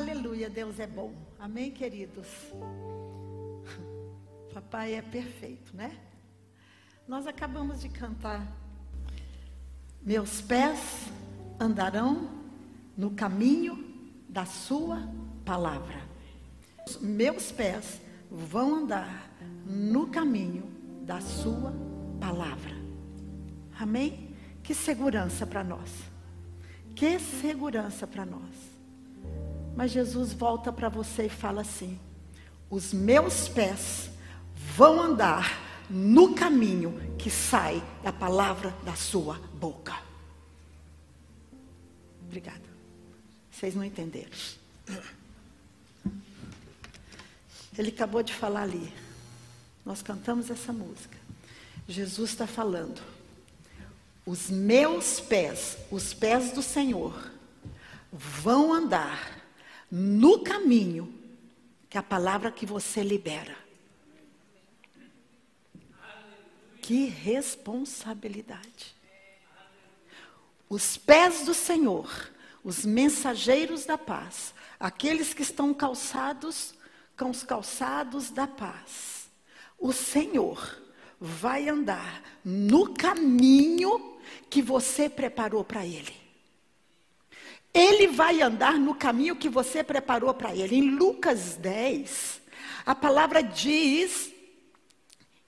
Aleluia, Deus é bom. Amém, queridos? Papai é perfeito, né? Nós acabamos de cantar. Meus pés andarão no caminho da Sua palavra. Meus pés vão andar no caminho da Sua palavra. Amém? Que segurança para nós. Que segurança para nós. Mas Jesus volta para você e fala assim: os meus pés vão andar no caminho que sai da palavra da sua boca. Obrigada. Vocês não entenderam. Ele acabou de falar ali. Nós cantamos essa música. Jesus está falando. Os meus pés, os pés do Senhor, vão andar no caminho que a palavra que você libera. Que responsabilidade. Os pés do Senhor, os mensageiros da paz, aqueles que estão calçados com os calçados da paz. O Senhor vai andar no caminho que você preparou para ele. Ele vai andar no caminho que você preparou para ele. Em Lucas 10, a palavra diz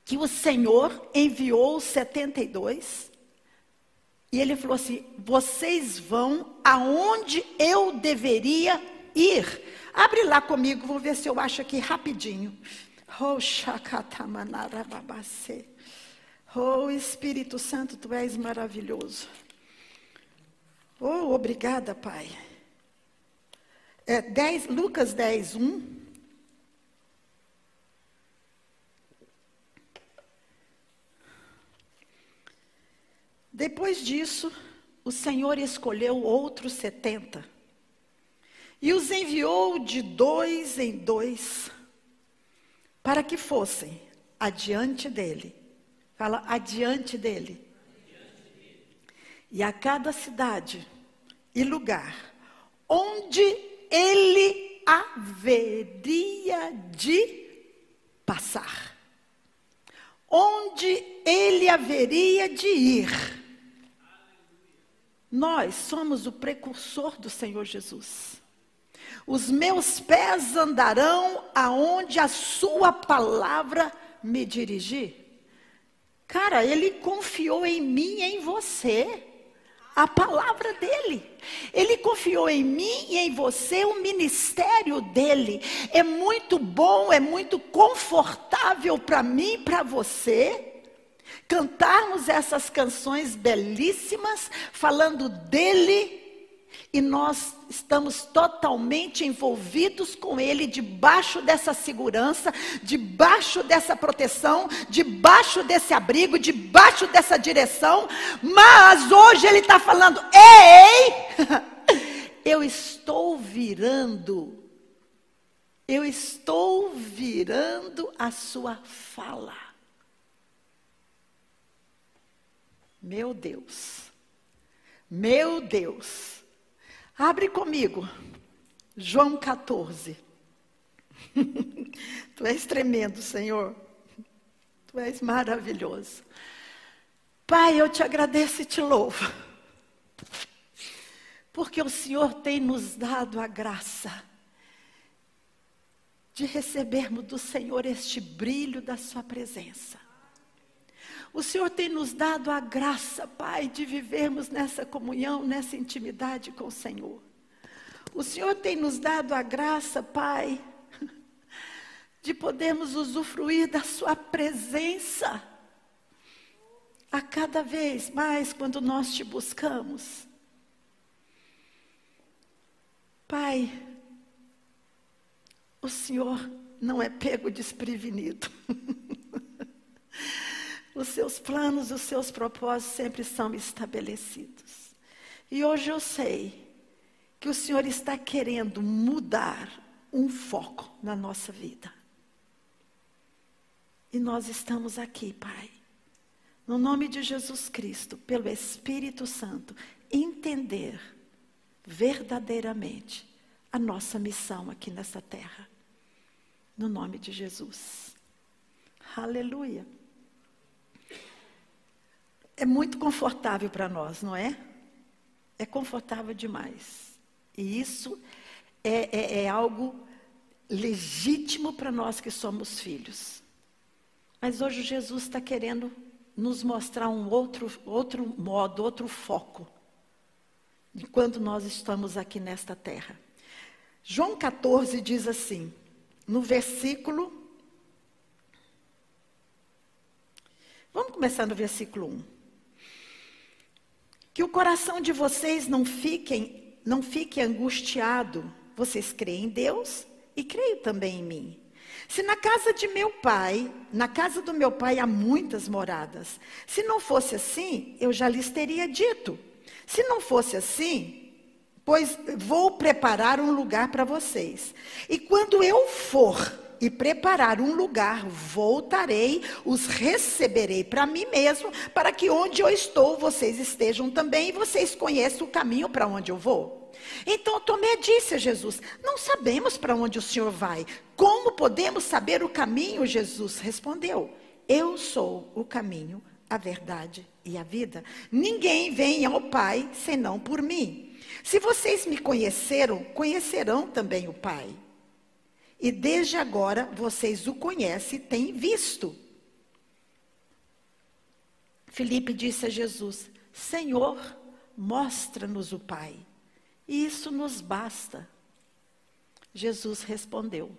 que o Senhor enviou os 72 e ele falou assim: vocês vão aonde eu deveria ir. Abre lá comigo, vou ver se eu acho aqui rapidinho. Oh, oh Espírito Santo, tu és maravilhoso. Oh, obrigada, Pai. É 10, Lucas 10, 1. Depois disso, o Senhor escolheu outros setenta e os enviou de dois em dois para que fossem adiante dele. Fala, adiante dele. E a cada cidade e lugar onde ele haveria de passar. Onde ele haveria de ir. Nós somos o precursor do Senhor Jesus. Os meus pés andarão aonde a sua palavra me dirigir. Cara, ele confiou em mim e em você a palavra dele. Ele confiou em mim e em você o ministério dele. É muito bom, é muito confortável para mim e para você cantarmos essas canções belíssimas falando dele e nós estamos totalmente envolvidos com Ele, debaixo dessa segurança, debaixo dessa proteção, debaixo desse abrigo, debaixo dessa direção. Mas hoje Ele está falando: ei, eu estou virando, eu estou virando a sua fala. Meu Deus, meu Deus. Abre comigo, João 14. tu és tremendo, Senhor. Tu és maravilhoso. Pai, eu te agradeço e te louvo. Porque o Senhor tem nos dado a graça de recebermos do Senhor este brilho da Sua presença. O Senhor tem nos dado a graça, Pai, de vivermos nessa comunhão, nessa intimidade com o Senhor. O Senhor tem nos dado a graça, Pai, de podermos usufruir da Sua presença a cada vez mais quando nós te buscamos. Pai, o Senhor não é pego desprevenido. Os seus planos, os seus propósitos sempre são estabelecidos. E hoje eu sei que o Senhor está querendo mudar um foco na nossa vida. E nós estamos aqui, Pai, no nome de Jesus Cristo, pelo Espírito Santo, entender verdadeiramente a nossa missão aqui nessa terra. No nome de Jesus. Aleluia. É muito confortável para nós, não é? É confortável demais. E isso é, é, é algo legítimo para nós que somos filhos. Mas hoje Jesus está querendo nos mostrar um outro, outro modo, outro foco de quando nós estamos aqui nesta terra. João 14 diz assim, no versículo. Vamos começar no versículo 1. Que o coração de vocês não fique, não fique angustiado. Vocês creem em Deus e creio também em mim. Se na casa de meu pai, na casa do meu pai há muitas moradas. Se não fosse assim, eu já lhes teria dito. Se não fosse assim, pois vou preparar um lugar para vocês. E quando eu for e preparar um lugar, voltarei, os receberei para mim mesmo, para que onde eu estou, vocês estejam também e vocês conheçam o caminho para onde eu vou. Então Tomé disse a Jesus: Não sabemos para onde o Senhor vai. Como podemos saber o caminho? Jesus respondeu: Eu sou o caminho, a verdade e a vida. Ninguém vem ao Pai senão por mim. Se vocês me conheceram, conhecerão também o Pai. E desde agora vocês o conhecem e têm visto. Filipe disse a Jesus: Senhor, mostra-nos o Pai e isso nos basta. Jesus respondeu: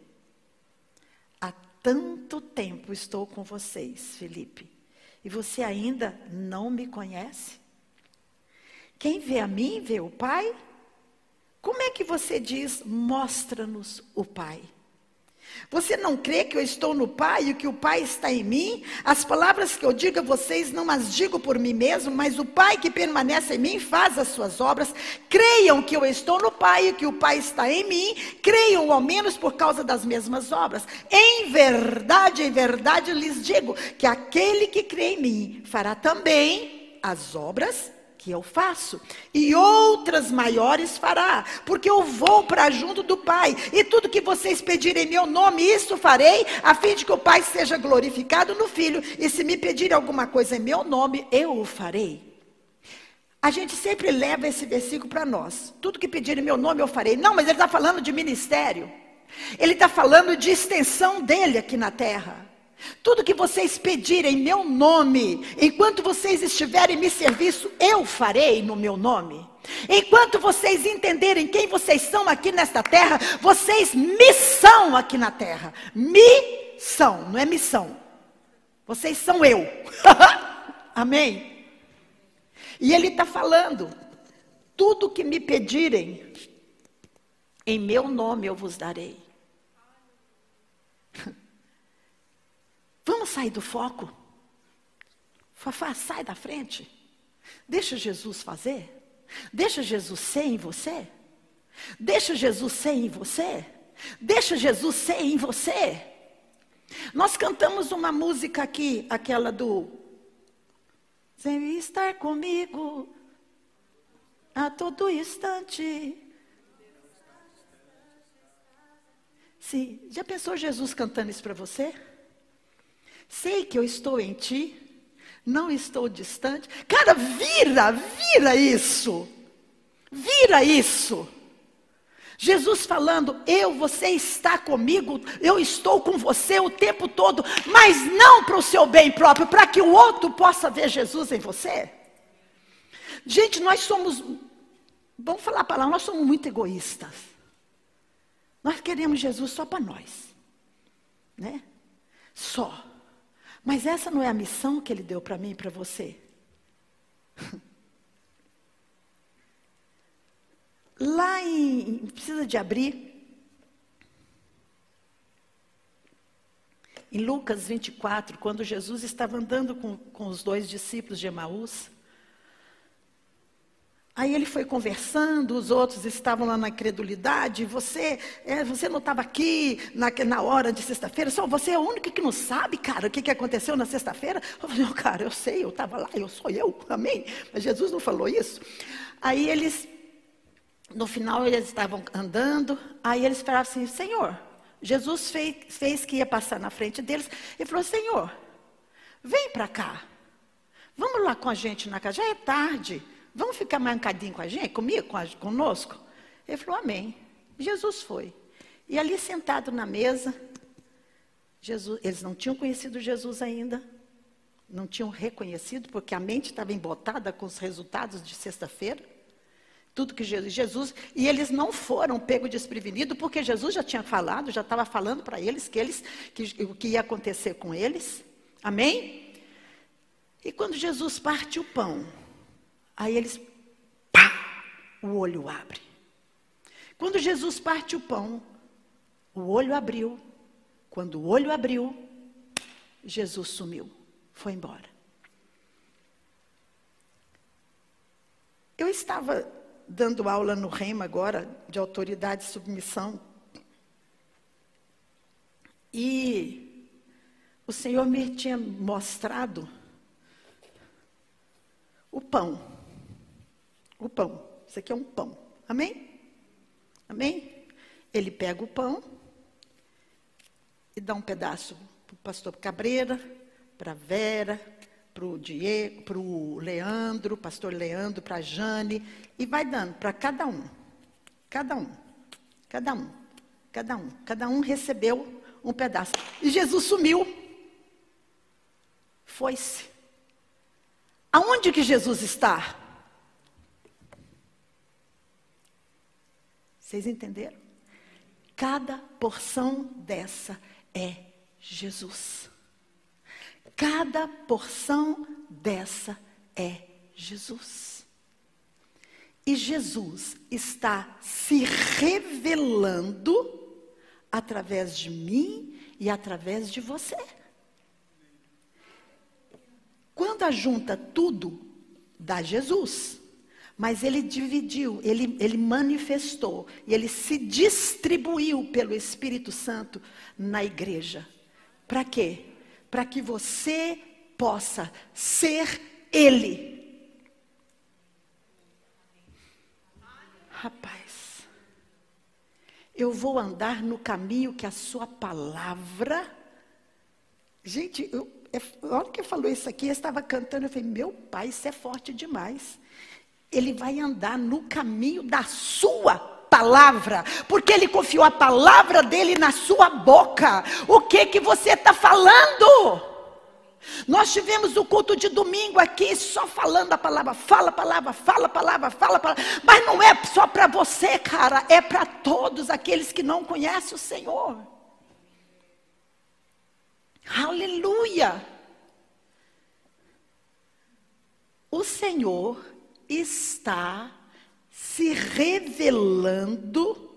Há tanto tempo estou com vocês, Felipe, e você ainda não me conhece? Quem vê a mim, vê o Pai? Como é que você diz, mostra-nos o Pai? Você não crê que eu estou no Pai e que o Pai está em mim? As palavras que eu digo a vocês não as digo por mim mesmo, mas o Pai que permanece em mim faz as suas obras. Creiam que eu estou no Pai e que o Pai está em mim. Creiam ao menos por causa das mesmas obras. Em verdade, em verdade lhes digo que aquele que crê em mim fará também as obras que eu faço, e outras maiores fará, porque eu vou para junto do Pai, e tudo que vocês pedirem em meu nome, isso farei, a fim de que o Pai seja glorificado no Filho, e se me pedirem alguma coisa em meu nome, eu o farei. A gente sempre leva esse versículo para nós. Tudo que pedirem em meu nome eu farei. Não, mas ele está falando de ministério. Ele está falando de extensão dele aqui na terra. Tudo que vocês pedirem em meu nome, enquanto vocês estiverem me serviço, eu farei no meu nome. Enquanto vocês entenderem quem vocês são aqui nesta terra, vocês me são aqui na terra. Me são, não é missão. Vocês são eu. Amém? E ele está falando: tudo que me pedirem, em meu nome eu vos darei. Vamos sair do foco? Fafá, sai da frente. Deixa Jesus fazer. Deixa Jesus ser em você. Deixa Jesus ser em você. Deixa Jesus ser em você. Nós cantamos uma música aqui, aquela do Sem estar comigo a todo instante. Sim, já pensou Jesus cantando isso para você? Sei que eu estou em ti, não estou distante. Cara, vira, vira isso. Vira isso. Jesus falando, eu, você está comigo, eu estou com você o tempo todo, mas não para o seu bem próprio, para que o outro possa ver Jesus em você. Gente, nós somos, vamos falar a palavra, nós somos muito egoístas. Nós queremos Jesus só para nós, né? Só. Mas essa não é a missão que ele deu para mim e para você. Lá em. Precisa de abrir. Em Lucas 24, quando Jesus estava andando com, com os dois discípulos de Emaús, Aí ele foi conversando, os outros estavam lá na incredulidade. Você, é, você não estava aqui na, na hora de sexta-feira, só você é o único que não sabe, cara, o que, que aconteceu na sexta-feira. Eu falei, cara, eu sei, eu estava lá, eu sou eu, amém. Mas Jesus não falou isso. Aí eles, no final eles estavam andando, aí eles falaram assim: Senhor, Jesus fez, fez que ia passar na frente deles, e falou: Senhor, vem para cá, vamos lá com a gente na casa, já é tarde, vamos ficar mais um cadinho com a gente, comigo, com a, conosco? Ele falou: Amém. Jesus foi. E ali sentado na mesa, Jesus, eles não tinham conhecido Jesus ainda, não tinham reconhecido, porque a mente estava embotada com os resultados de sexta-feira. Tudo que Jesus, Jesus, e eles não foram pegos desprevenidos, porque Jesus já tinha falado, já estava falando para eles que eles que o que ia acontecer com eles. Amém? E quando Jesus parte o pão, aí eles pá, o olho abre. Quando Jesus parte o pão, o olho abriu. Quando o olho abriu, Jesus sumiu, foi embora. Eu estava dando aula no Rema agora, de autoridade e submissão. E o Senhor me tinha mostrado o pão. O pão. Isso aqui é um pão. Amém? Amém? Ele pega o pão e dá um pedaço para o pastor Cabreira, para Vera, para o Diego, para o Leandro, pastor Leandro, para a Jane, e vai dando para cada um. Cada um. Cada um. Cada um. Cada um recebeu um pedaço. E Jesus sumiu. Foi-se. Aonde que Jesus está? Vocês entenderam? Cada porção dessa é Jesus. Cada porção dessa é Jesus. E Jesus está se revelando através de mim e através de você. Quando ajunta tudo, dá Jesus. Mas ele dividiu, ele, ele manifestou, e ele se distribuiu pelo Espírito Santo na igreja. Para quê? Para que você possa ser Ele. Rapaz, eu vou andar no caminho que a Sua palavra. Gente, eu, a hora que eu falou isso aqui, eu estava cantando, eu falei, meu pai, isso é forte demais ele vai andar no caminho da sua palavra, porque ele confiou a palavra dele na sua boca. O que que você está falando? Nós tivemos o culto de domingo aqui só falando a palavra, fala a palavra, fala a palavra, fala a palavra. Mas não é só para você, cara, é para todos aqueles que não conhecem o Senhor. Aleluia! O Senhor está se revelando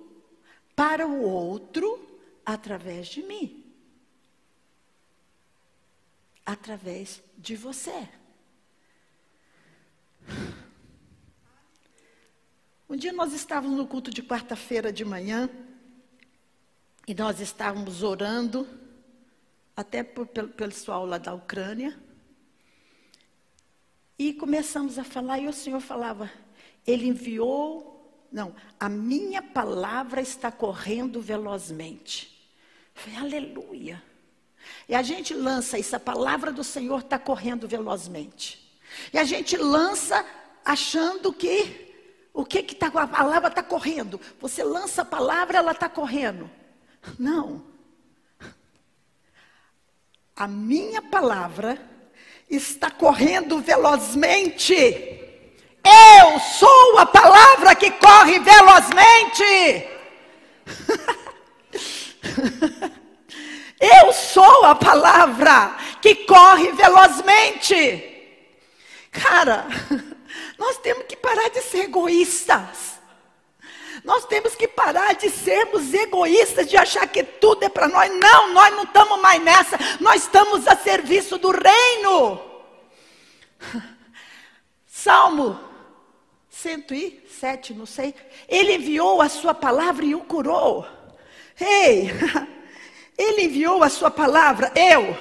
para o outro através de mim. Através de você. Um dia nós estávamos no culto de quarta-feira de manhã e nós estávamos orando, até por, pelo pessoal lá da Ucrânia. E começamos a falar, e o Senhor falava, Ele enviou, não, a minha palavra está correndo velozmente. Aleluia. E a gente lança isso, a palavra do Senhor está correndo velozmente. E a gente lança achando que o que que tá, a palavra está correndo. Você lança a palavra, ela está correndo. Não. A minha palavra está correndo velozmente. Eu sou a palavra que corre velozmente. Eu sou a palavra que corre velozmente. Cara, nós temos que parar de ser egoístas. Nós temos que parar de sermos egoístas, de achar que tudo é para nós. Não, nós não estamos mais nessa. Nós estamos a serviço do reino. Salmo 107, não sei. Ele enviou a sua palavra e o curou. Ei, ele enviou a sua palavra, eu,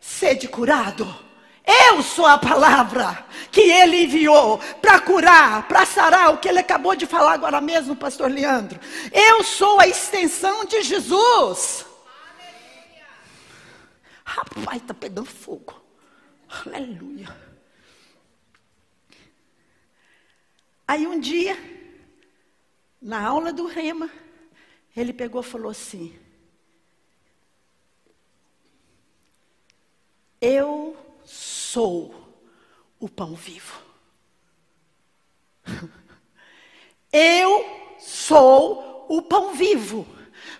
sede curado. Eu sou a palavra que ele enviou para curar, para sarar, o que ele acabou de falar agora mesmo, pastor Leandro. Eu sou a extensão de Jesus. Rapaz, está pegando fogo. Aleluia. Aí um dia, na aula do Rema, ele pegou e falou assim: Eu sou o pão vivo. Eu sou o pão vivo.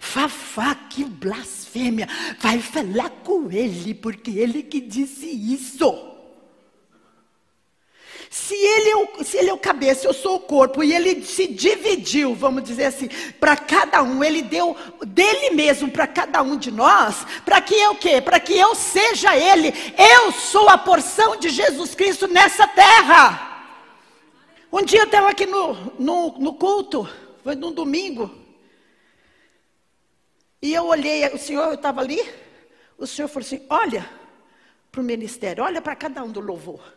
Fafá, que blasfêmia. Vai falar com ele, porque ele que disse isso. Se ele, é o, se ele é o cabeça, eu sou o corpo, e ele se dividiu, vamos dizer assim, para cada um, ele deu dele mesmo para cada um de nós, para que eu quê? Para que eu seja ele. Eu sou a porção de Jesus Cristo nessa terra. Um dia eu estava aqui no, no, no culto, foi num domingo, e eu olhei, o senhor estava ali, o senhor falou assim: olha para o ministério, olha para cada um do louvor.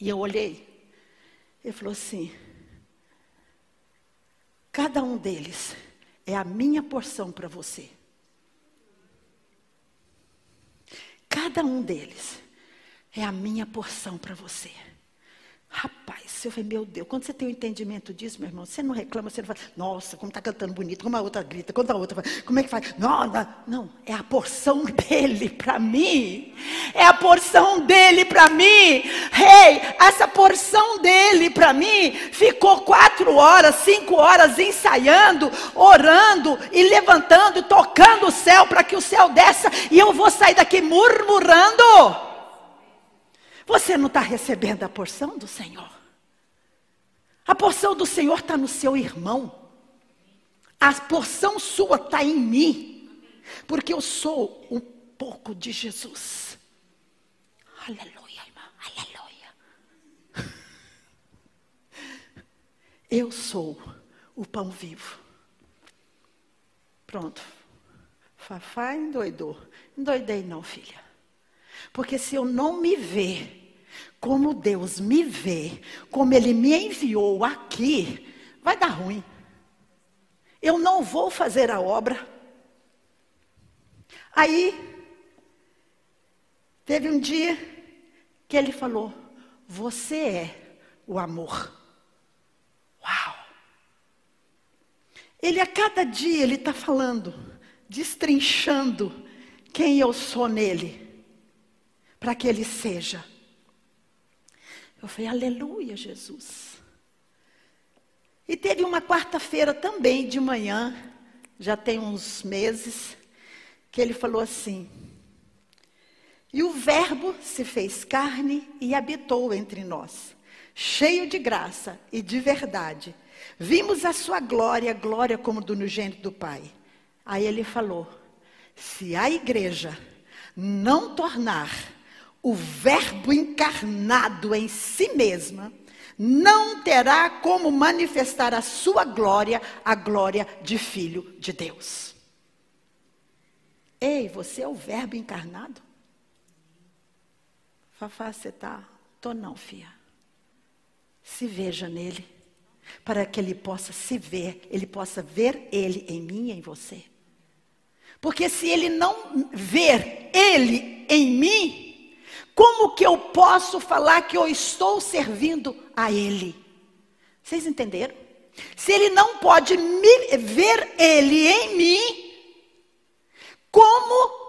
E eu olhei. Ele falou assim: cada um deles é a minha porção para você. Cada um deles é a minha porção para você. Rapaz, eu falei, meu Deus, quando você tem o um entendimento disso, meu irmão, você não reclama, você não fala, nossa, como está cantando bonito, como a outra grita, como a outra fala, como é que faz? Não, não, não é a porção dele para mim. É a porção dele para mim. Rei, hey, essa porção dele para mim ficou quatro horas, cinco horas ensaiando, orando e levantando, tocando o céu para que o céu desça e eu vou sair daqui murmurando. Você não está recebendo a porção do Senhor. A porção do Senhor está no seu irmão. A porção sua está em mim. Porque eu sou um pouco de Jesus. Aleluia, irmão. Aleluia. Eu sou o pão vivo. Pronto. Fafá endoidou. Endoidei não, filha. Porque se eu não me ver como Deus me vê, como Ele me enviou aqui, vai dar ruim. Eu não vou fazer a obra. Aí, teve um dia que ele falou: Você é o amor. Uau! Ele a cada dia ele está falando, destrinchando quem eu sou nele, para que ele seja eu falei, aleluia, Jesus. E teve uma quarta-feira também de manhã, já tem uns meses, que ele falou assim: E o Verbo se fez carne e habitou entre nós, cheio de graça e de verdade. Vimos a sua glória, glória como do unigênito do Pai. Aí ele falou: Se a igreja não tornar o Verbo encarnado em si mesma, não terá como manifestar a sua glória, a glória de Filho de Deus. Ei, você é o Verbo encarnado? Fafá, você está? Tô não, filha. Se veja nele, para que ele possa se ver, ele possa ver ele em mim e em você. Porque se ele não ver ele em mim, como que eu posso falar que eu estou servindo a Ele? Vocês entenderam? Se Ele não pode me, ver Ele em mim, como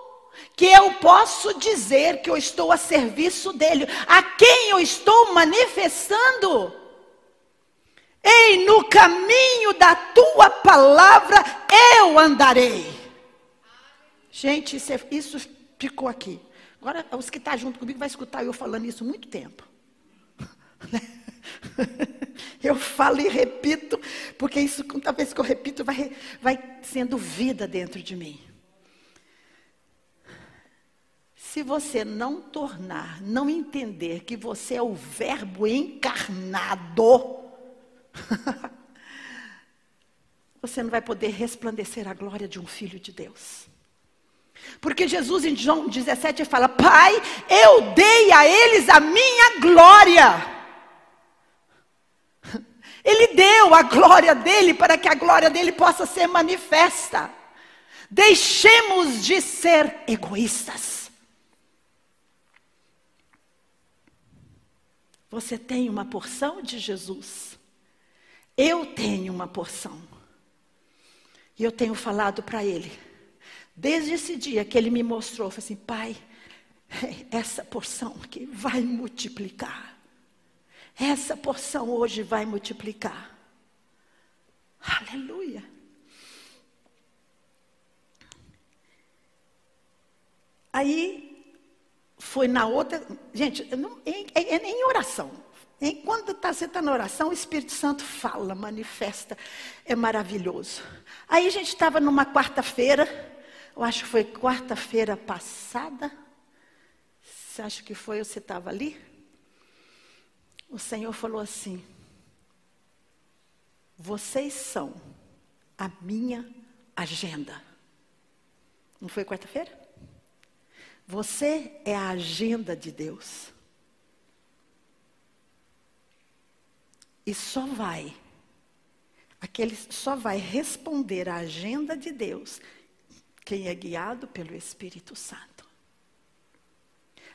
que eu posso dizer que eu estou a serviço dele? A quem eu estou manifestando? Ei, no caminho da tua palavra eu andarei. Gente, isso, é, isso ficou aqui. Agora, os que estão tá junto comigo vai escutar eu falando isso muito tempo. Eu falo e repito, porque isso, cada vez que eu repito, vai, vai sendo vida dentro de mim. Se você não tornar, não entender que você é o Verbo encarnado, você não vai poder resplandecer a glória de um filho de Deus. Porque Jesus em João 17 fala: Pai, eu dei a eles a minha glória. Ele deu a glória dele para que a glória dele possa ser manifesta. Deixemos de ser egoístas. Você tem uma porção de Jesus. Eu tenho uma porção. E eu tenho falado para ele. Desde esse dia que ele me mostrou, eu falei assim, pai, essa porção que vai multiplicar. Essa porção hoje vai multiplicar. Aleluia. Aí foi na outra. Gente, não, é, é em oração. Enquanto tá, você está na oração, o Espírito Santo fala, manifesta. É maravilhoso. Aí a gente estava numa quarta-feira, eu acho que foi quarta-feira passada. Você acha que foi você estava ali? O Senhor falou assim: Vocês são a minha agenda. Não foi quarta-feira? Você é a agenda de Deus. E só vai, aquele só vai responder à agenda de Deus quem é guiado pelo Espírito Santo.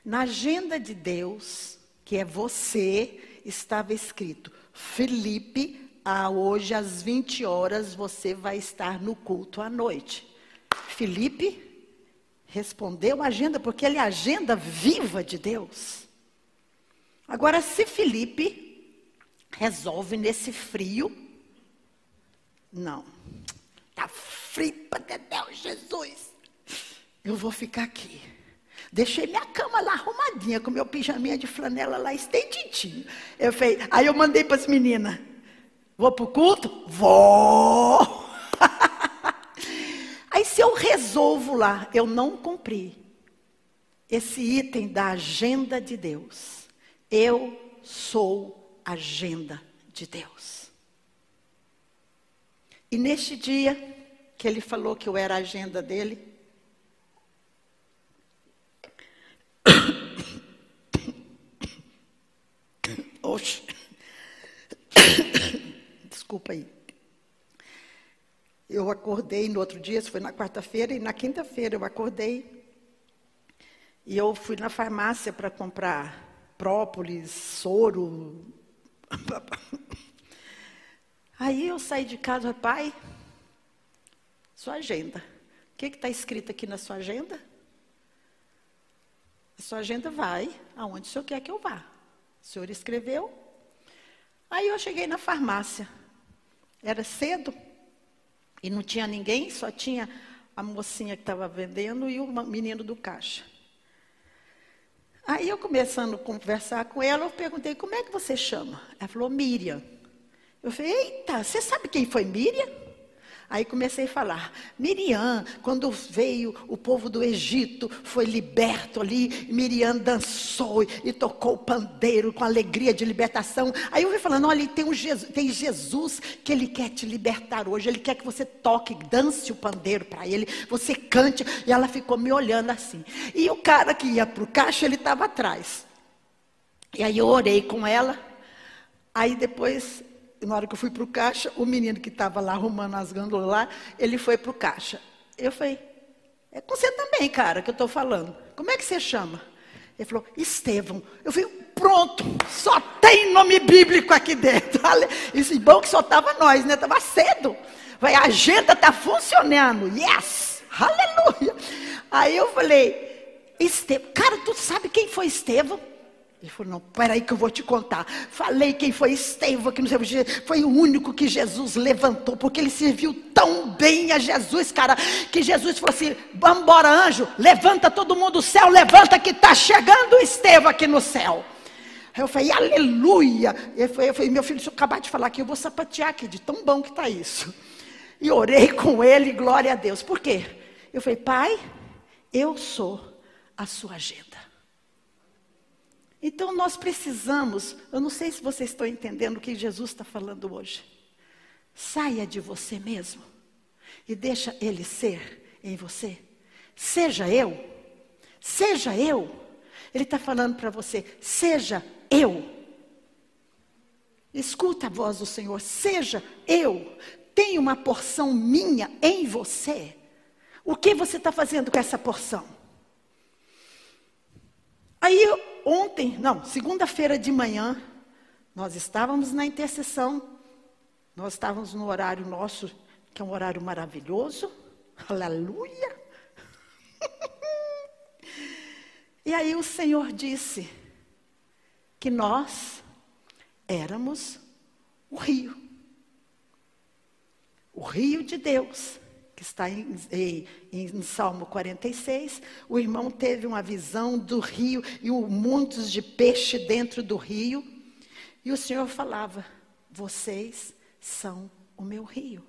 Na agenda de Deus, que é você, estava escrito: Felipe, a hoje às 20 horas você vai estar no culto à noite. Felipe respondeu a agenda, porque ele é a agenda viva de Deus. Agora, se Felipe resolve nesse frio, não, está para Deus, Jesus, eu vou ficar aqui. Deixei minha cama lá arrumadinha, com meu pijaminha de flanela lá estendidinho. Eu falei, aí eu mandei para as meninas, vou para o culto? Vou! Aí se eu resolvo lá, eu não cumpri esse item da agenda de Deus. Eu sou agenda de Deus. E neste dia que ele falou que eu era a agenda dele, Oxe. Desculpa aí. Eu acordei no outro dia, isso foi na quarta-feira, e na quinta-feira eu acordei. E eu fui na farmácia para comprar própolis, soro. Aí eu saí de casa, pai, sua agenda. O que está escrito aqui na sua agenda? A sua agenda vai aonde o senhor quer que eu vá. O senhor escreveu. Aí eu cheguei na farmácia. Era cedo, e não tinha ninguém, só tinha a mocinha que estava vendendo e o menino do caixa. Aí eu começando a conversar com ela, eu perguntei, como é que você chama? Ela falou, Miriam. Eu falei, eita, você sabe quem foi Miriam? Aí comecei a falar, Miriam, quando veio o povo do Egito, foi liberto ali, Miriam dançou e tocou o pandeiro com alegria de libertação. Aí eu fui falando, olha, tem, um Jesus, tem Jesus que ele quer te libertar hoje, ele quer que você toque, dance o pandeiro para ele, você cante. E ela ficou me olhando assim. E o cara que ia para o caixa, ele estava atrás. E aí eu orei com ela. Aí depois na hora que eu fui para o caixa, o menino que estava lá arrumando as gândulas lá, ele foi para o caixa. Eu falei, é com você também, cara, que eu estou falando. Como é que você chama? Ele falou, Estevão. Eu falei, pronto, só tem nome bíblico aqui dentro. Isso bom que só estava nós, né? Estava cedo. Vai, a agenda está funcionando. Yes! Aleluia! Aí eu falei, Estevão, cara, tu sabe quem foi Estevão? Ele falou, não, peraí que eu vou te contar. Falei quem foi Estevão, que não sei, foi o único que Jesus levantou, porque ele serviu tão bem a Jesus, cara, que Jesus falou assim, vamos embora anjo, levanta todo mundo do céu, levanta que está chegando Estevão aqui no céu. Aí eu falei, aleluia. Eu falei, eu falei, meu filho, se eu acabar de falar aqui, eu vou sapatear aqui, de tão bom que está isso. E orei com ele, glória a Deus. Por quê? Eu falei, pai, eu sou a sua agenda. Então nós precisamos, eu não sei se vocês estão entendendo o que Jesus está falando hoje. Saia de você mesmo e deixa Ele ser em você. seja eu, seja eu. Ele está falando para você, seja eu. Escuta a voz do Senhor, seja eu. Tem uma porção minha em você. O que você está fazendo com essa porção? Aí ontem, não, segunda-feira de manhã, nós estávamos na intercessão, nós estávamos no horário nosso, que é um horário maravilhoso, aleluia. e aí o Senhor disse que nós éramos o rio, o rio de Deus que está em, em, em, Salmo 46, o irmão teve uma visão do rio e um montes de peixe dentro do rio. E o Senhor falava: Vocês são o meu rio.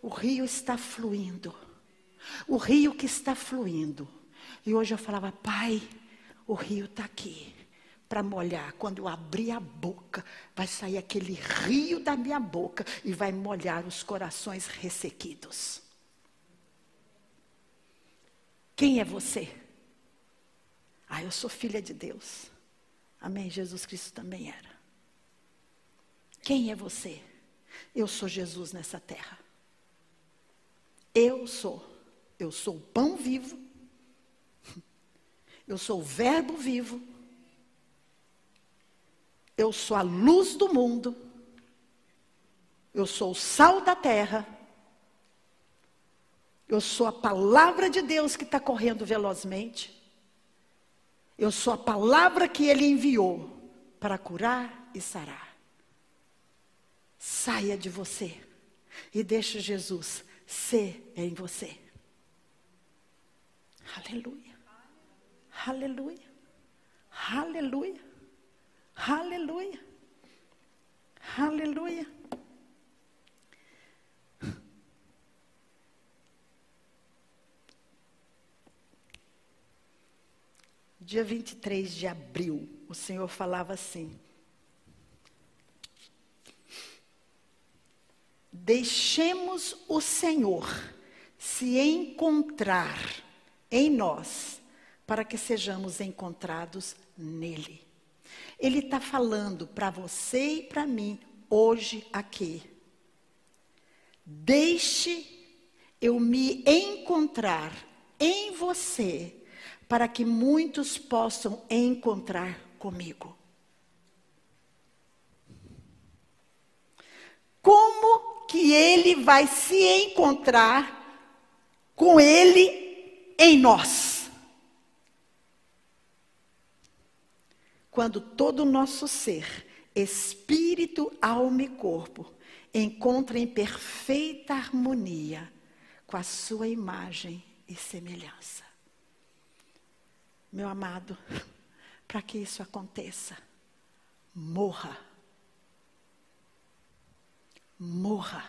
O rio está fluindo. O rio que está fluindo. E hoje eu falava, Pai, o rio está aqui para molhar. Quando eu abrir a boca, vai sair aquele rio da minha boca e vai molhar os corações ressequidos. Quem é você? Ah, eu sou filha de Deus. Amém. Jesus Cristo também era. Quem é você? Eu sou Jesus nessa terra. Eu sou. Eu sou o pão vivo. Eu sou o Verbo vivo eu sou a luz do mundo. Eu sou o sal da terra. Eu sou a palavra de Deus que está correndo velozmente. Eu sou a palavra que Ele enviou para curar e sarar. Saia de você e deixe Jesus ser em você. Aleluia. Aleluia. Aleluia. Aleluia. Aleluia. Dia 23 de abril, o Senhor falava assim: Deixemos o Senhor se encontrar em nós, para que sejamos encontrados nele. Ele está falando para você e para mim, hoje aqui. Deixe eu me encontrar em você, para que muitos possam encontrar comigo. Como que ele vai se encontrar com ele em nós? Quando todo o nosso ser, espírito, alma e corpo, encontra em perfeita harmonia com a sua imagem e semelhança. Meu amado, para que isso aconteça, morra. Morra.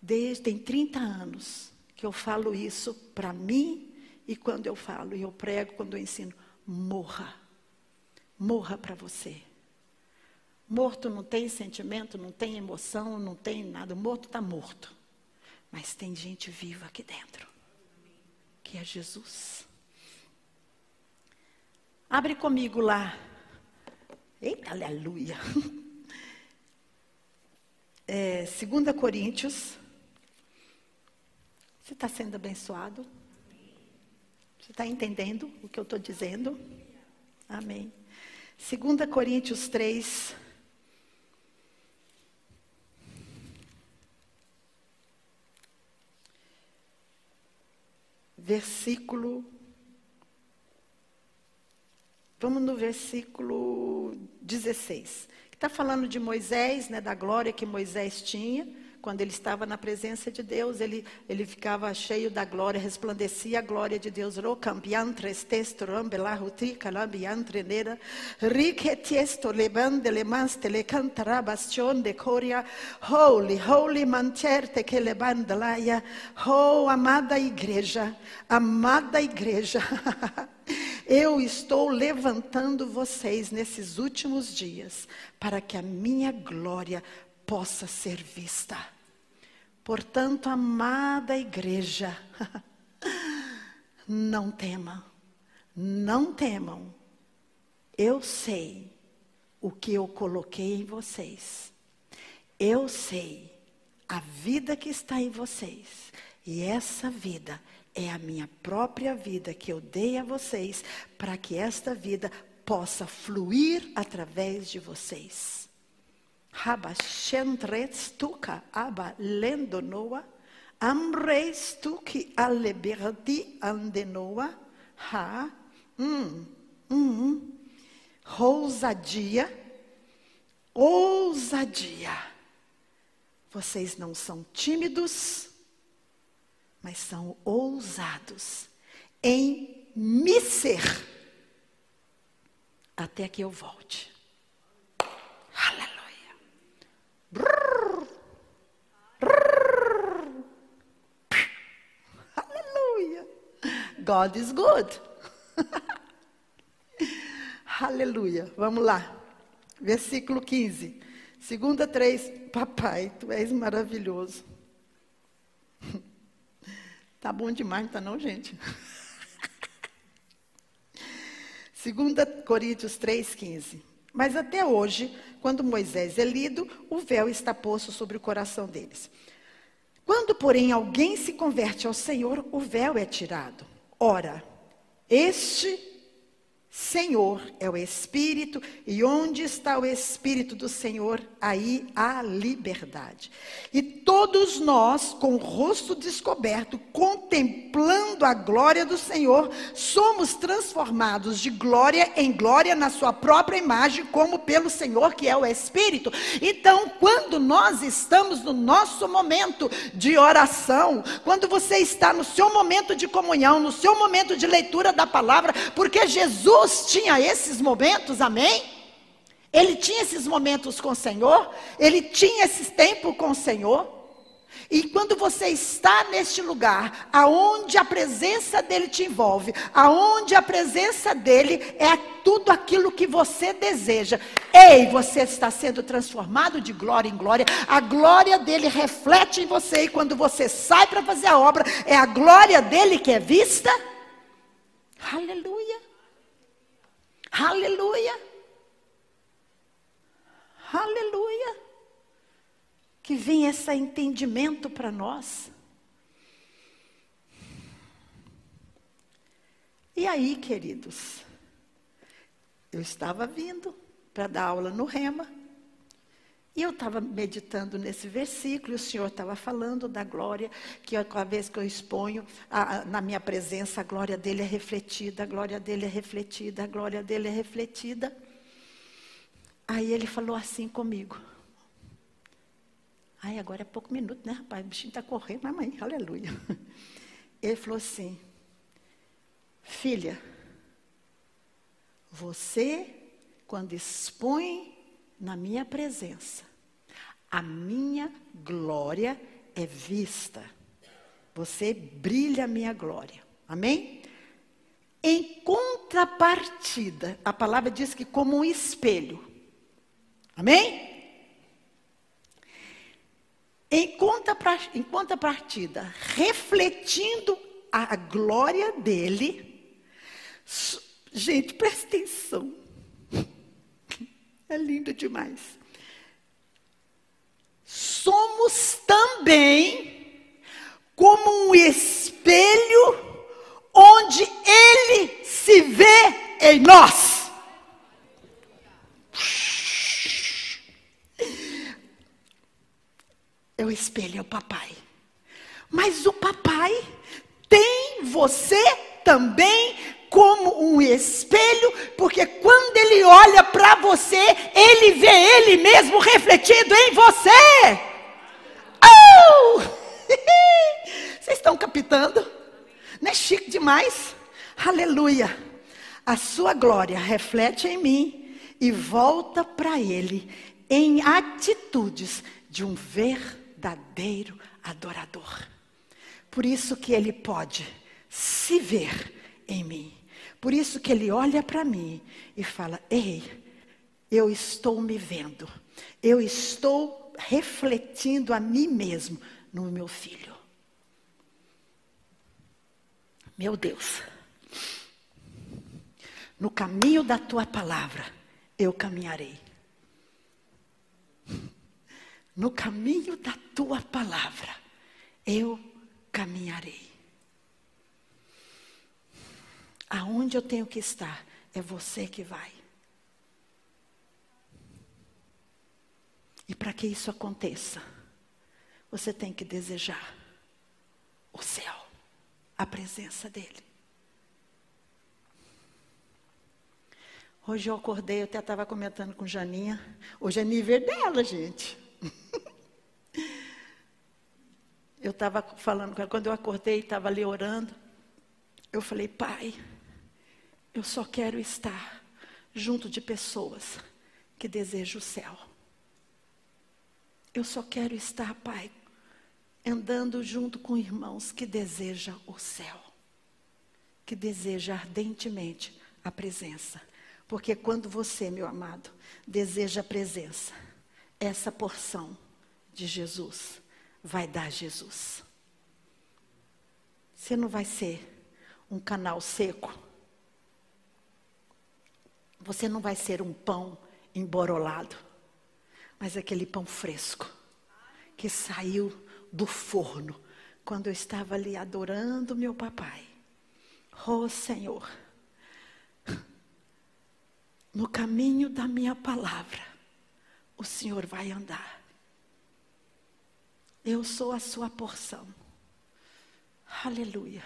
Desde tem 30 anos que eu falo isso para mim e quando eu falo, e eu prego, quando eu ensino, morra. Morra para você. Morto não tem sentimento, não tem emoção, não tem nada. Morto está morto. Mas tem gente viva aqui dentro, que é Jesus. Abre comigo lá. Eita, aleluia. É, 2 Coríntios. Você está sendo abençoado? Você está entendendo o que eu estou dizendo? Amém. 2 Coríntios 3. Versículo. Vamos no versículo 16. Que está falando de Moisés, né, da glória que Moisés tinha quando ele estava na presença de Deus, ele, ele ficava cheio da glória, resplandecia a glória de Deus. Holy, holy manterte que lebandalaia. Oh, amada igreja, amada igreja. Eu estou levantando vocês nesses últimos dias para que a minha glória possa ser vista Portanto, amada igreja, não temam, não temam. Eu sei o que eu coloquei em vocês. Eu sei a vida que está em vocês. E essa vida é a minha própria vida que eu dei a vocês para que esta vida possa fluir através de vocês. Haba shendretstuka aba lendonoa amreistuki aleberdi andenoa ha hum, hum, ousadia ousadia. Vocês não são tímidos mas são ousados em me ser. Até que eu volte. Aleluia. God is good. Aleluia. Vamos lá. Versículo 15. Segunda 3. Papai, tu és maravilhoso. Tá bom demais, não tá não, gente? 2 Coríntios 3,15. Mas até hoje, quando Moisés é lido, o véu está posto sobre o coração deles. Quando, porém, alguém se converte ao Senhor, o véu é tirado. Ora, este Senhor é o Espírito, e onde está o Espírito do Senhor, aí há liberdade. E todos nós, com o rosto descoberto, contemplando a glória do Senhor, somos transformados de glória em glória na sua própria imagem, como pelo Senhor que é o Espírito. Então, quando nós estamos no nosso momento de oração, quando você está no seu momento de comunhão, no seu momento de leitura da palavra, porque Jesus Jesus tinha esses momentos, amém? Ele tinha esses momentos com o Senhor, ele tinha esse tempo com o Senhor. E quando você está neste lugar, aonde a presença dele te envolve, aonde a presença dele é tudo aquilo que você deseja. Ei, você está sendo transformado de glória em glória. A glória dele reflete em você e quando você sai para fazer a obra, é a glória dele que é vista. Aleluia. Aleluia. Aleluia. Que venha esse entendimento para nós. E aí, queridos, eu estava vindo para dar aula no Rema. E eu estava meditando nesse versículo, e o Senhor estava falando da glória, que cada vez que eu exponho a, a, na minha presença, a glória dele é refletida, a glória dele é refletida, a glória dele é refletida. Aí ele falou assim comigo. Ai, agora é pouco minuto, né, rapaz? O bichinho está correndo, mas mãe, aleluia. Ele falou assim: Filha, você, quando expõe na minha presença, a minha glória é vista. Você brilha a minha glória. Amém? Em contrapartida, a palavra diz que como um espelho. Amém? Em contrapartida, refletindo a glória dele. Gente, presta atenção. É lindo demais. Somos também como um espelho onde ele se vê em nós. É o espelho, é o papai. Mas o papai tem você também como um espelho, porque quando ele olha para você, ele vê ele mesmo refletido em você. Oh! Vocês estão captando? Não é chique demais? Aleluia. A sua glória reflete em mim e volta para ele em atitudes de um verdadeiro adorador. Por isso que ele pode se ver em mim. Por isso que ele olha para mim e fala: Ei, eu estou me vendo, eu estou refletindo a mim mesmo no meu filho. Meu Deus, no caminho da tua palavra eu caminharei. No caminho da tua palavra eu caminharei. Aonde eu tenho que estar, é você que vai. E para que isso aconteça, você tem que desejar o céu, a presença dEle. Hoje eu acordei, eu até estava comentando com Janinha. Hoje é nível dela, gente. eu estava falando com ela, quando eu acordei, estava ali orando. Eu falei, pai, eu só quero estar junto de pessoas que desejam o céu. Eu só quero estar, Pai, andando junto com irmãos que desejam o céu, que desejam ardentemente a presença. Porque quando você, meu amado, deseja a presença, essa porção de Jesus vai dar Jesus. Você não vai ser um canal seco você não vai ser um pão emborolado, mas aquele pão fresco que saiu do forno quando eu estava ali adorando meu papai. Oh Senhor, no caminho da minha palavra, o Senhor vai andar. Eu sou a sua porção. Aleluia.